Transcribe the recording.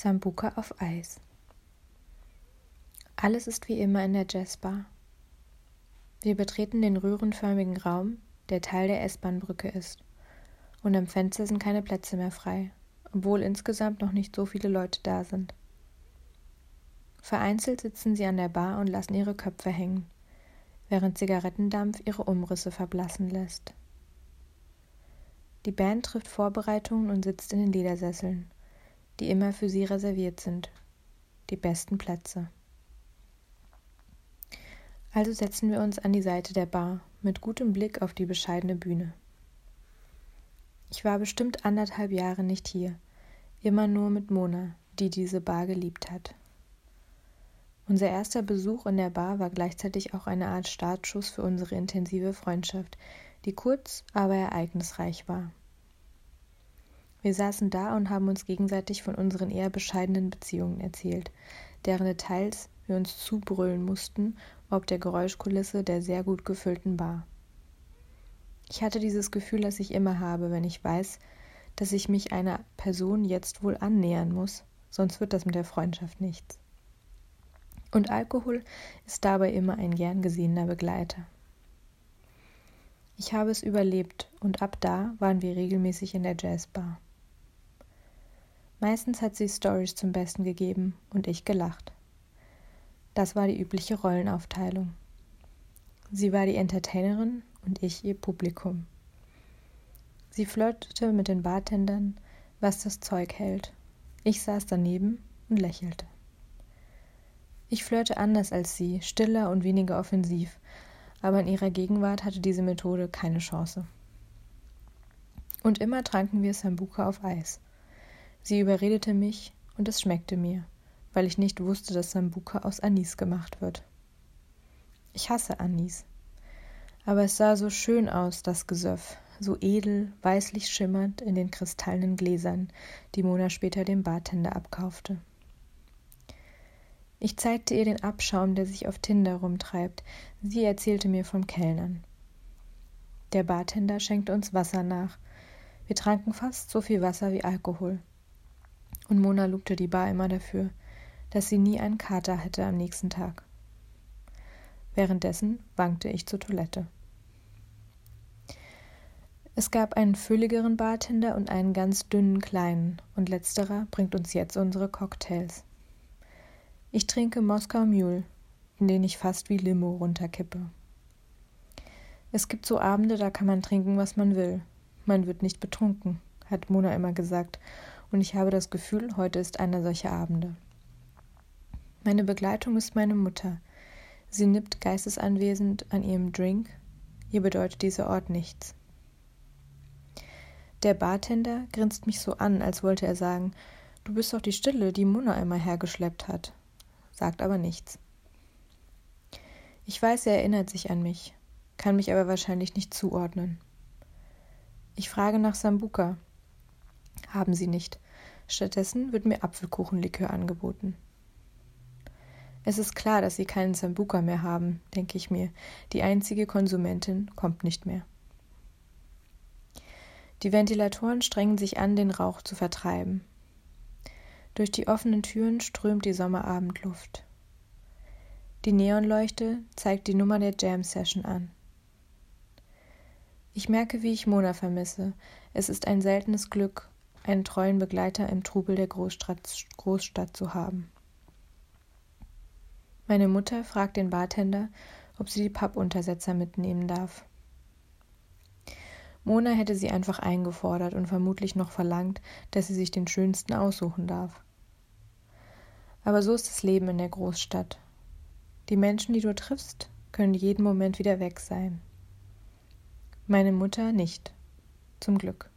Sambuka auf Eis. Alles ist wie immer in der Jazzbar. Wir betreten den röhrenförmigen Raum, der Teil der S-Bahn-Brücke ist. Und am Fenster sind keine Plätze mehr frei, obwohl insgesamt noch nicht so viele Leute da sind. Vereinzelt sitzen sie an der Bar und lassen ihre Köpfe hängen, während Zigarettendampf ihre Umrisse verblassen lässt. Die Band trifft Vorbereitungen und sitzt in den Ledersesseln die immer für sie reserviert sind. Die besten Plätze. Also setzen wir uns an die Seite der Bar mit gutem Blick auf die bescheidene Bühne. Ich war bestimmt anderthalb Jahre nicht hier, immer nur mit Mona, die diese Bar geliebt hat. Unser erster Besuch in der Bar war gleichzeitig auch eine Art Startschuss für unsere intensive Freundschaft, die kurz, aber ereignisreich war. Wir saßen da und haben uns gegenseitig von unseren eher bescheidenen Beziehungen erzählt, deren Details wir uns zubrüllen mussten, ob der Geräuschkulisse der sehr gut gefüllten Bar. Ich hatte dieses Gefühl, das ich immer habe, wenn ich weiß, dass ich mich einer Person jetzt wohl annähern muss, sonst wird das mit der Freundschaft nichts. Und Alkohol ist dabei immer ein gern gesehener Begleiter. Ich habe es überlebt und ab da waren wir regelmäßig in der Jazzbar. Meistens hat sie Stories zum Besten gegeben und ich gelacht. Das war die übliche Rollenaufteilung. Sie war die Entertainerin und ich ihr Publikum. Sie flirtete mit den Bartendern, was das Zeug hält. Ich saß daneben und lächelte. Ich flirte anders als sie, stiller und weniger offensiv, aber in ihrer Gegenwart hatte diese Methode keine Chance. Und immer tranken wir Sambuka auf Eis. Sie überredete mich und es schmeckte mir, weil ich nicht wusste, dass Sambuka aus Anis gemacht wird. Ich hasse Anis. Aber es sah so schön aus, das Gesöff, so edel, weißlich schimmernd in den kristallenen Gläsern, die Mona später dem Bartender abkaufte. Ich zeigte ihr den Abschaum, der sich auf Tinder rumtreibt. Sie erzählte mir vom Kellnern. Der Bartender schenkte uns Wasser nach. Wir tranken fast so viel Wasser wie Alkohol und Mona lobte die Bar immer dafür, dass sie nie einen Kater hätte am nächsten Tag. Währenddessen wankte ich zur Toilette. Es gab einen fülligeren Bartender und einen ganz dünnen kleinen, und letzterer bringt uns jetzt unsere Cocktails. Ich trinke Moskau Mule, in den ich fast wie Limo runterkippe. Es gibt so Abende, da kann man trinken, was man will. Man wird nicht betrunken, hat Mona immer gesagt, und ich habe das Gefühl, heute ist einer solcher Abende. Meine Begleitung ist meine Mutter. Sie nippt geistesanwesend an ihrem Drink. Ihr bedeutet dieser Ort nichts. Der Bartender grinst mich so an, als wollte er sagen, du bist doch die Stille, die Mona einmal hergeschleppt hat, sagt aber nichts. Ich weiß, er erinnert sich an mich, kann mich aber wahrscheinlich nicht zuordnen. Ich frage nach Sambuka, haben sie nicht. Stattdessen wird mir Apfelkuchenlikör angeboten. Es ist klar, dass sie keinen Sambuka mehr haben, denke ich mir. Die einzige Konsumentin kommt nicht mehr. Die Ventilatoren strengen sich an, den Rauch zu vertreiben. Durch die offenen Türen strömt die Sommerabendluft. Die Neonleuchte zeigt die Nummer der Jam Session an. Ich merke, wie ich Mona vermisse. Es ist ein seltenes Glück, einen treuen Begleiter im Trubel der Großstadt, Großstadt zu haben. Meine Mutter fragt den Bartender, ob sie die Pappuntersetzer mitnehmen darf. Mona hätte sie einfach eingefordert und vermutlich noch verlangt, dass sie sich den schönsten aussuchen darf. Aber so ist das Leben in der Großstadt. Die Menschen, die du triffst, können jeden Moment wieder weg sein. Meine Mutter nicht. Zum Glück.